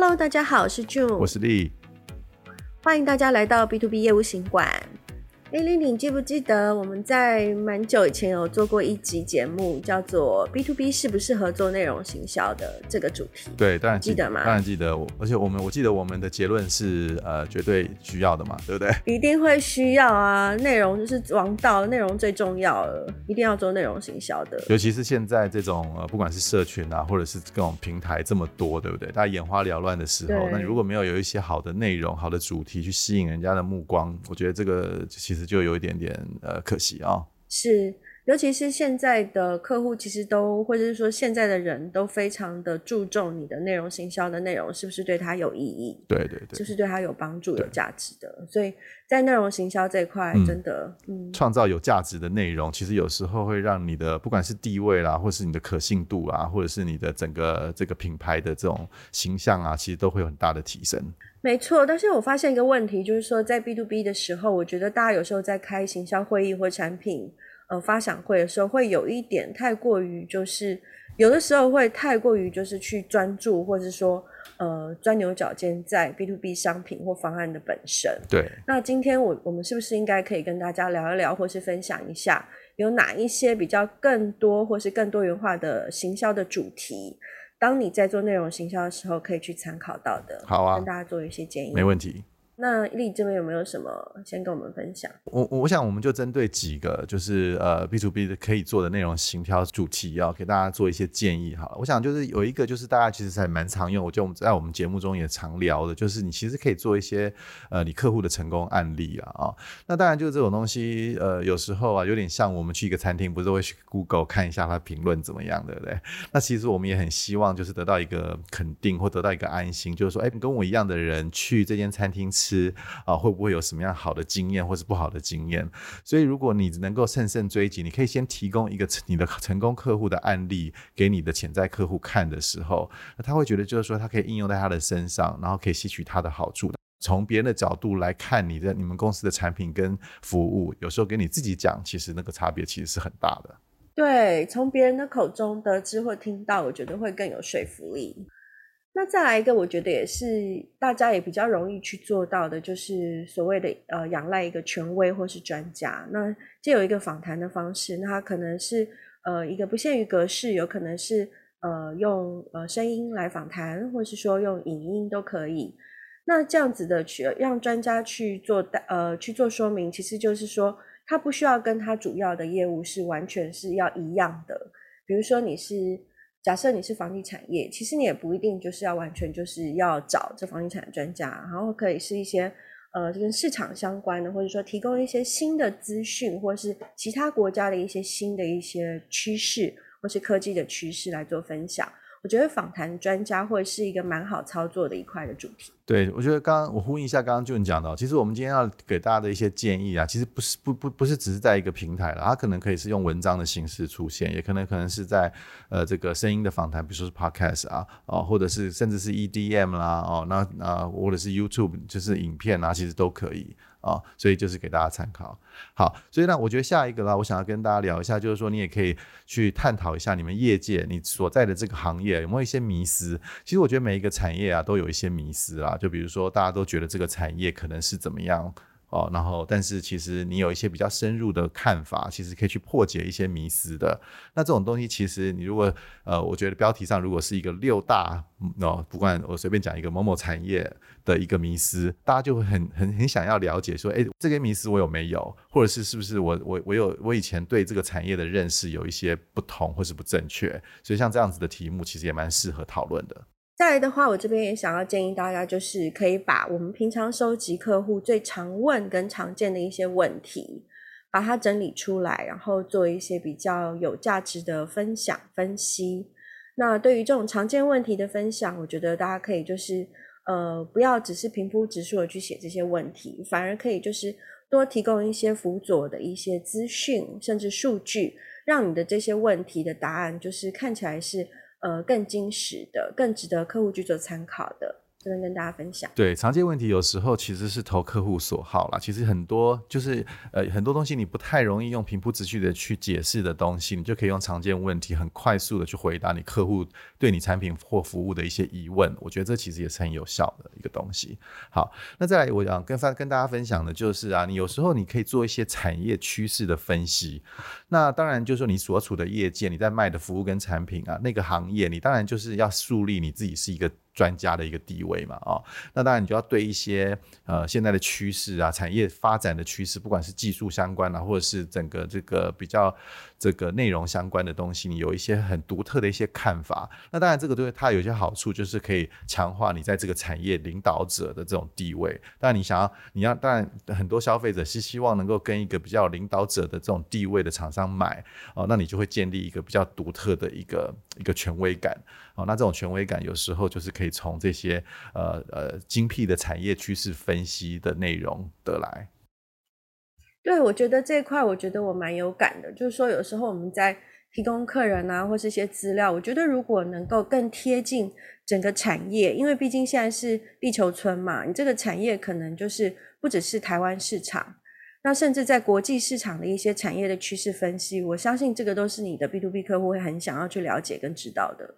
Hello，大家好，我是 June，我是丽，欢迎大家来到 B to B 业务行馆。哎，丽丽，你记不记得我们在蛮久以前有做过一集节目，叫做 “B to B 适不适合做内容行销”的这个主题？对，当然记得嘛？当然记得。而且我们我记得我们的结论是呃绝对需要的嘛，对不对？一定会需要啊！内容就是王道，内容最重要了，一定要做内容行销的。尤其是现在这种呃，不管是社群啊，或者是各种平台这么多，对不对？大家眼花缭乱的时候，那你如果没有有一些好的内容、好的主题去吸引人家的目光，我觉得这个其实就有一点点。呃，可惜啊、哦，是，尤其是现在的客户，其实都或者是说现在的人都非常的注重你的内容行销的内容是不是对他有意义，对对对，是不是对他有帮助、有价值的。所以在内容行销这一块，真的，嗯，创、嗯、造有价值的内容，其实有时候会让你的不管是地位啦，或是你的可信度啊，或者是你的整个这个品牌的这种形象啊，其实都会有很大的提升。没错，但是我发现一个问题，就是说在 B to B 的时候，我觉得大家有时候在开行销会议或产品呃发想会的时候，会有一点太过于，就是有的时候会太过于，就是去专注，或者说呃钻牛角尖在 B to B 商品或方案的本身。对。那今天我我们是不是应该可以跟大家聊一聊，或是分享一下，有哪一些比较更多或是更多元化的行销的主题？当你在做内容行销的时候，可以去参考到的，好啊，跟大家做一些建议，没问题。那丽这边有没有什么先跟我们分享？我我想我们就针对几个就是呃 B to B 的可以做的内容行挑主题，要给大家做一些建议好了。我想就是有一个就是大家其实还蛮常用，我觉得我们在我们节目中也常聊的，就是你其实可以做一些呃你客户的成功案例啊啊、哦。那当然就是这种东西呃有时候啊有点像我们去一个餐厅，不是会去 Google 看一下它评论怎么样，对不对？那其实我们也很希望就是得到一个肯定或得到一个安心，就是说哎，你跟我一样的人去这间餐厅吃啊。会不会有什么样好的经验或是不好的经验？所以如果你能够乘胜追击，你可以先提供一个你的成功客户的案例给你的潜在客户看的时候，那他会觉得就是说他可以应用在他的身上，然后可以吸取他的好处。从别人的角度来看你的你们公司的产品跟服务，有时候跟你自己讲，其实那个差别其实是很大的。对，从别人的口中得知或听到，我觉得会更有说服力。那再来一个，我觉得也是大家也比较容易去做到的，就是所谓的呃仰赖一个权威或是专家。那借有一个访谈的方式，那它可能是呃一个不限于格式，有可能是呃用呃声音来访谈，或是说用影音都可以。那这样子的去让专家去做呃去做说明，其实就是说他不需要跟他主要的业务是完全是要一样的。比如说你是。假设你是房地产业，其实你也不一定就是要完全就是要找这房地产专家，然后可以是一些呃跟市场相关的，或者说提供一些新的资讯，或是其他国家的一些新的一些趋势，或是科技的趋势来做分享。我觉得访谈专家会是一个蛮好操作的一块的主题。对，我觉得刚刚我呼应一下刚刚就你讲到，其实我们今天要给大家的一些建议啊，其实不是不不不是只是在一个平台了，它可能可以是用文章的形式出现，也可能可能是在呃这个声音的访谈，比如说是 Podcast 啊，哦，或者是甚至是 EDM 啦，哦，那啊或者是 YouTube 就是影片啊，其实都可以。啊、所以就是给大家参考。好，所以呢，我觉得下一个啦，我想要跟大家聊一下，就是说你也可以去探讨一下你们业界你所在的这个行业有没有一些迷思。其实我觉得每一个产业啊都有一些迷思啦，就比如说大家都觉得这个产业可能是怎么样。哦，然后，但是其实你有一些比较深入的看法，其实可以去破解一些迷思的。那这种东西，其实你如果呃，我觉得标题上如果是一个六大哦，不管我随便讲一个某某产业的一个迷思，大家就会很很很想要了解说，哎，这个迷思我有没有，或者是是不是我我我有我以前对这个产业的认识有一些不同或是不正确？所以像这样子的题目，其实也蛮适合讨论的。再来的话，我这边也想要建议大家，就是可以把我们平常收集客户最常问跟常见的一些问题，把它整理出来，然后做一些比较有价值的分享分析。那对于这种常见问题的分享，我觉得大家可以就是呃，不要只是平铺直述的去写这些问题，反而可以就是多提供一些辅佐的一些资讯，甚至数据，让你的这些问题的答案就是看起来是。呃，更精实的、更值得客户去做参考的，这边跟大家分享。对，常见问题有时候其实是投客户所好啦。其实很多就是呃很多东西你不太容易用平铺直叙的去解释的东西，你就可以用常见问题很快速的去回答你客户对你产品或服务的一些疑问。我觉得这其实也是很有效的一个东西。好，那再来我想跟跟大家分享的就是啊，你有时候你可以做一些产业趋势的分析。那当然就是说你所处的业界，你在卖的服务跟产品啊，那个行业你当然就是要树立你自己是一个。专家的一个地位嘛，啊、哦，那当然你就要对一些呃现在的趋势啊，产业发展的趋势，不管是技术相关啊，或者是整个这个比较这个内容相关的东西，你有一些很独特的一些看法。那当然这个对它有些好处，就是可以强化你在这个产业领导者的这种地位。当然你想要，你要当然很多消费者是希望能够跟一个比较领导者的这种地位的厂商买哦，那你就会建立一个比较独特的一个一个权威感。哦，那这种权威感有时候就是可以以从这些呃呃精辟的产业趋势分析的内容得来。对，我觉得这一块，我觉得我蛮有感的。就是说，有时候我们在提供客人啊，或是一些资料，我觉得如果能够更贴近整个产业，因为毕竟现在是地球村嘛，你这个产业可能就是不只是台湾市场，那甚至在国际市场的一些产业的趋势分析，我相信这个都是你的 B to B 客户会很想要去了解跟知道的。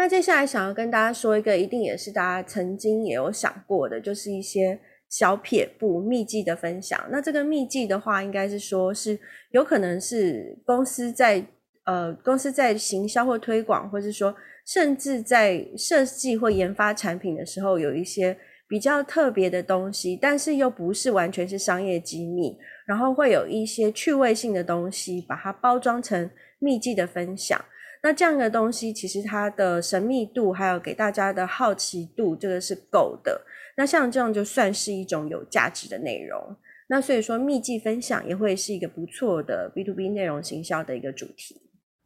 那接下来想要跟大家说一个，一定也是大家曾经也有想过的，就是一些小撇步秘技的分享。那这个秘技的话，应该是说是有可能是公司在呃公司在行销或推广，或是说甚至在设计或研发产品的时候，有一些比较特别的东西，但是又不是完全是商业机密，然后会有一些趣味性的东西，把它包装成秘技的分享。那这样的东西，其实它的神秘度，还有给大家的好奇度，这个是够的。那像这样就算是一种有价值的内容。那所以说，秘技分享也会是一个不错的 B to B 内容行销的一个主题。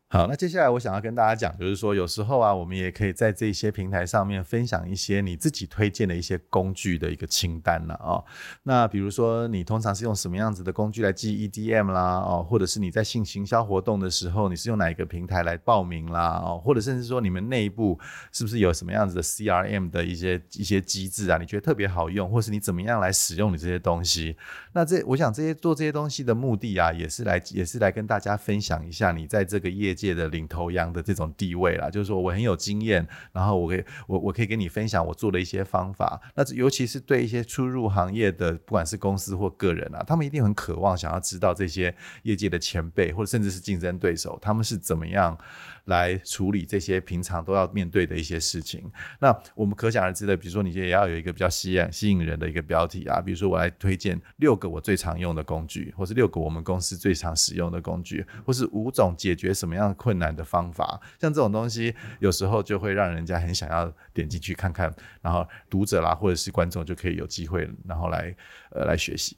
好，那接下来我想要跟大家讲，就是说有时候啊，我们也可以在这些平台上面分享一些你自己推荐的一些工具的一个清单了啊、哦。那比如说，你通常是用什么样子的工具来记 EDM 啦？哦，或者是你在性行销活动的时候，你是用哪一个平台来报名啦？哦，或者甚至说你们内部是不是有什么样子的 CRM 的一些一些机制啊？你觉得特别好用，或是你怎么样来使用你这些东西？那这我想这些做这些东西的目的啊，也是来也是来跟大家分享一下你在这个业界。界的领头羊的这种地位啦，就是说我很有经验，然后我可以我我可以跟你分享我做的一些方法。那尤其是对一些初入行业的，不管是公司或个人啊，他们一定很渴望想要知道这些业界的前辈或者甚至是竞争对手，他们是怎么样。来处理这些平常都要面对的一些事情。那我们可想而知的，比如说你也要有一个比较吸引吸引人的一个标题啊，比如说我来推荐六个我最常用的工具，或是六个我们公司最常使用的工具，或是五种解决什么样困难的方法。像这种东西，有时候就会让人家很想要点进去看看，然后读者啦或者是观众就可以有机会，然后来呃来学习。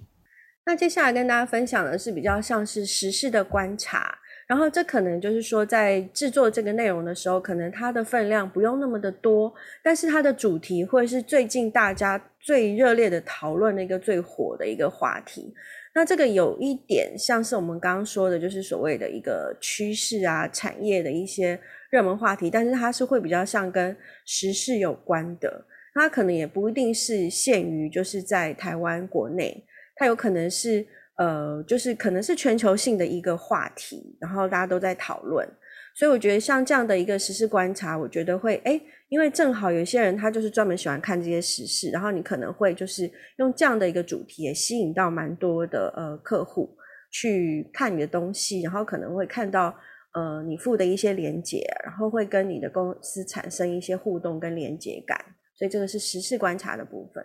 那接下来跟大家分享的是比较像是时事的观察。然后这可能就是说，在制作这个内容的时候，可能它的分量不用那么的多，但是它的主题会是最近大家最热烈的讨论的一个最火的一个话题。那这个有一点像是我们刚刚说的，就是所谓的一个趋势啊，产业的一些热门话题，但是它是会比较像跟时事有关的，它可能也不一定是限于就是在台湾国内，它有可能是。呃，就是可能是全球性的一个话题，然后大家都在讨论，所以我觉得像这样的一个时事观察，我觉得会诶，因为正好有些人他就是专门喜欢看这些时事，然后你可能会就是用这样的一个主题，也吸引到蛮多的呃客户去看你的东西，然后可能会看到呃你附的一些连结，然后会跟你的公司产生一些互动跟连接感，所以这个是时事观察的部分。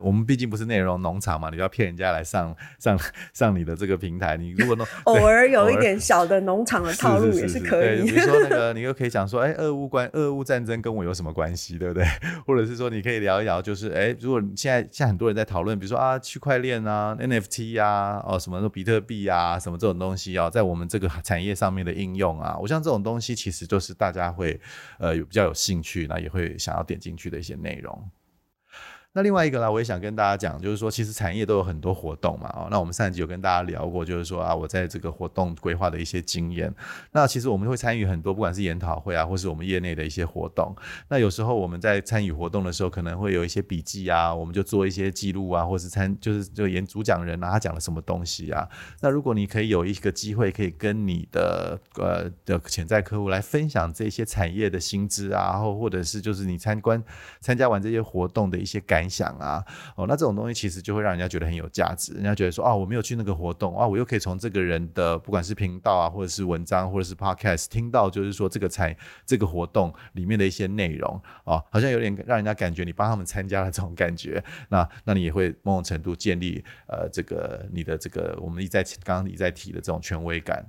我们毕竟不是内容农场嘛，你要骗人家来上上上你的这个平台，你 如果弄偶尔有一点小的农场的套路也是可以。比如说那个，你又可以讲说，哎，俄乌关俄乌战争跟我有什么关系，对不对？或者是说，你可以聊一聊，就是哎，如果现在现在很多人在讨论，比如说啊，区块链啊，NFT 啊，哦，什么比特币啊，什么这种东西啊，在我们这个产业上面的应用啊，我像这种东西其实就是大家会呃有比较有兴趣，那也会想要点进去的一些内容。那另外一个呢，我也想跟大家讲，就是说，其实产业都有很多活动嘛，哦，那我们上一集有跟大家聊过，就是说啊，我在这个活动规划的一些经验。那其实我们会参与很多，不管是研讨会啊，或是我们业内的一些活动。那有时候我们在参与活动的时候，可能会有一些笔记啊，我们就做一些记录啊，或是参就是就演主讲人啊，他讲了什么东西啊。那如果你可以有一个机会，可以跟你的呃的潜在客户来分享这些产业的新知啊，然后或者是就是你参观参加完这些活动的一些感感想啊，哦，那这种东西其实就会让人家觉得很有价值。人家觉得说啊，我没有去那个活动啊，我又可以从这个人的不管是频道啊，或者是文章，或者是 podcast 听到，就是说这个才这个活动里面的一些内容啊，好像有点让人家感觉你帮他们参加了这种感觉。那那你也会某种程度建立呃这个你的这个我们一再刚刚一再提的这种权威感。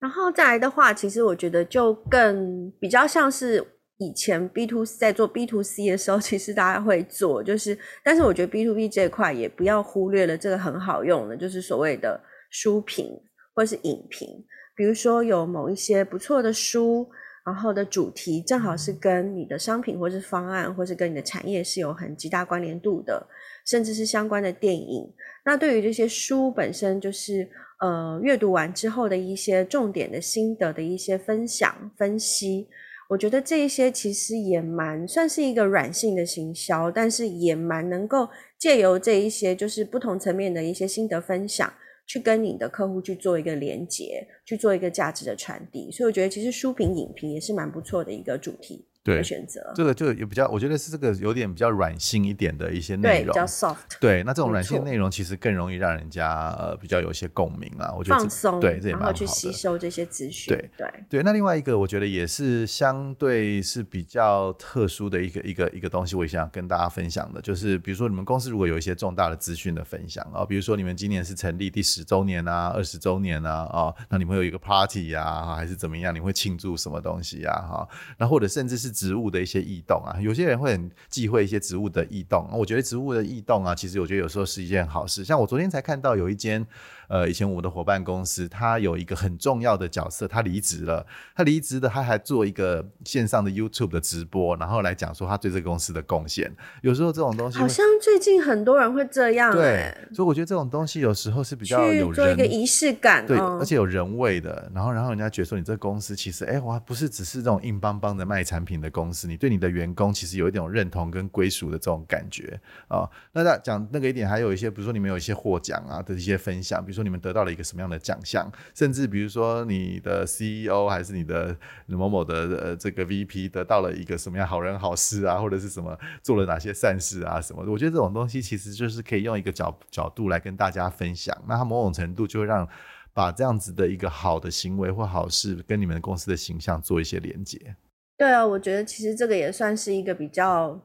然后再来的话，其实我觉得就更比较像是。以前 B to C 在做 B to C 的时候，其实大家会做，就是，但是我觉得 B to B 这一块也不要忽略了这个很好用的，就是所谓的书评或是影评。比如说有某一些不错的书，然后的主题正好是跟你的商品或是方案，或是跟你的产业是有很极大关联度的，甚至是相关的电影。那对于这些书本身，就是呃阅读完之后的一些重点的心得的一些分享分析。我觉得这一些其实也蛮算是一个软性的行销，但是也蛮能够借由这一些就是不同层面的一些心得分享，去跟你的客户去做一个连接，去做一个价值的传递。所以我觉得其实书评、影评也是蛮不错的一个主题。对，选择这个就也比较，我觉得是这个有点比较软性一点的一些内容，对，比较 soft。对，那这种软性内容其实更容易让人家呃比较有一些共鸣啊。我觉得放松，对，这也蛮好的。然后去吸收这些资讯。对对对。那另外一个，我觉得也是相对是比较特殊的一个一个一个东西，我也想跟大家分享的，就是比如说你们公司如果有一些重大的资讯的分享啊，比如说你们今年是成立第十周年啊、二十周年啊，哦，那你们会有一个 party 啊，还是怎么样？你会庆祝什么东西呀？哈，那或者甚至是职务的一些。异动啊，有些人会很忌讳一些植物的异动。我觉得植物的异动啊，其实我觉得有时候是一件好事。像我昨天才看到有一间。呃，以前我们的伙伴公司，他有一个很重要的角色，他离职了。他离职的，他还做一个线上的 YouTube 的直播，然后来讲说他对这个公司的贡献。有时候这种东西，好像最近很多人会这样。对，所以我觉得这种东西有时候是比较有人做一个仪式感，对，而且有人味的。然后，然后人家觉得说你这个公司其实，哎，我还不是只是这种硬邦邦的卖产品的公司，你对你的员工其实有一种认同跟归属的这种感觉啊。那那讲那个一点，还有一些，比如说你们有一些获奖啊的一些分享，比如说。你们得到了一个什么样的奖项？甚至比如说你的 CEO 还是你的某某的呃这个 VP 得到了一个什么样好人好事啊，或者是什么做了哪些善事啊什么的？我觉得这种东西其实就是可以用一个角角度来跟大家分享。那它某种程度就会让把这样子的一个好的行为或好事跟你们公司的形象做一些连接。对啊，我觉得其实这个也算是一个比较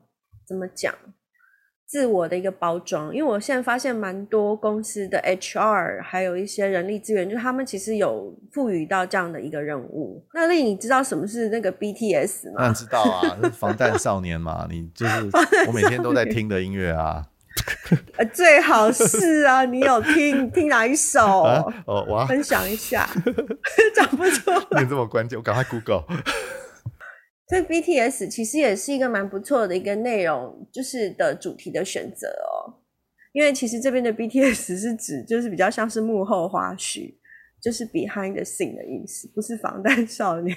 怎么讲？自我的一个包装，因为我现在发现蛮多公司的 HR，还有一些人力资源，就是他们其实有赋予到这样的一个任务。那丽，你知道什么是那个 BTS 吗？当然知道啊，是防弹少年嘛，你就是我每天都在听的音乐啊。最好是啊，你有听听哪一首？啊、哦，我要分享一下，讲不出来。你这么关键，我赶快 Google。所以 BTS 其实也是一个蛮不错的一个内容，就是的主题的选择哦。因为其实这边的 BTS 是指就是比较像是幕后花絮，就是 behind the scene 的意思，不是防弹少年。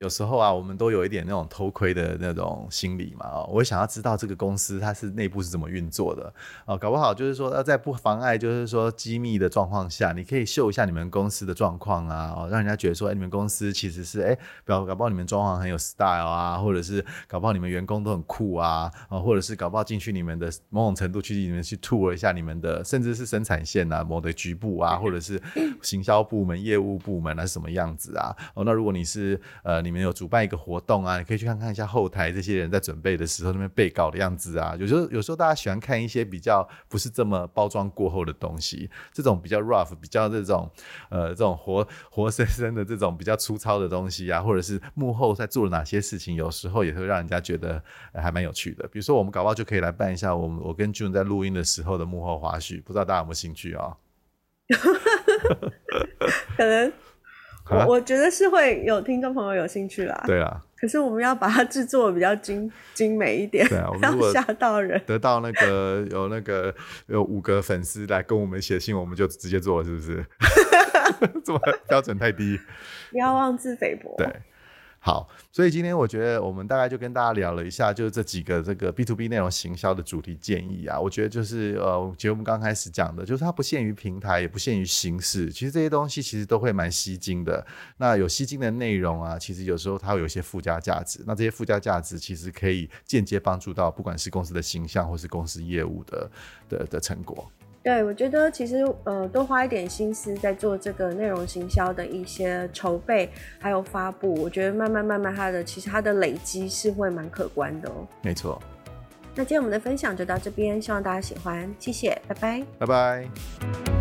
有时候啊，我们都有一点那种偷窥的那种心理嘛，哦，我想要知道这个公司它是内部是怎么运作的，哦，搞不好就是说，要在不妨碍就是说机密的状况下，你可以秀一下你们公司的状况啊，哦，让人家觉得说，哎，你们公司其实是，哎，搞搞不好你们装潢很有 style 啊，或者是搞不好你们员工都很酷啊，哦，或者是搞不好进去你们的某种程度去你们去 tour 一下你们的，甚至是生产线啊，某的局部啊，或者是行销部门、业务部门啊是什么样子啊，哦，那如果你是呃。你们有主办一个活动啊，你可以去看看一下后台这些人在准备的时候那边备稿的样子啊。有时候有时候大家喜欢看一些比较不是这么包装过后的东西，这种比较 rough、比较这种呃这种活活生生的这种比较粗糙的东西啊，或者是幕后在做了哪些事情，有时候也会让人家觉得还蛮有趣的。比如说我们搞不好就可以来办一下我们我跟 June 在录音的时候的幕后花絮，不知道大家有没有兴趣啊、哦？可能。我我觉得是会有听众朋友有兴趣啦。对啊。可是我们要把它制作的比较精 精美一点，对啊，要吓到人。得到那个有那个有五个粉丝来跟我们写信，我们就直接做了，是不是？这么标准太低，不要妄自菲薄。对。好，所以今天我觉得我们大概就跟大家聊了一下，就是这几个这个 B to B 内容行销的主题建议啊。我觉得就是呃，节目刚开始讲的，就是它不限于平台，也不限于形式。其实这些东西其实都会蛮吸睛的。那有吸睛的内容啊，其实有时候它会有一些附加价值。那这些附加价值其实可以间接帮助到不管是公司的形象或是公司业务的的的成果。对，我觉得其实呃，多花一点心思在做这个内容行销的一些筹备，还有发布，我觉得慢慢慢慢它的其实它的累积是会蛮可观的哦。没错。那今天我们的分享就到这边，希望大家喜欢，谢谢，拜拜。拜拜。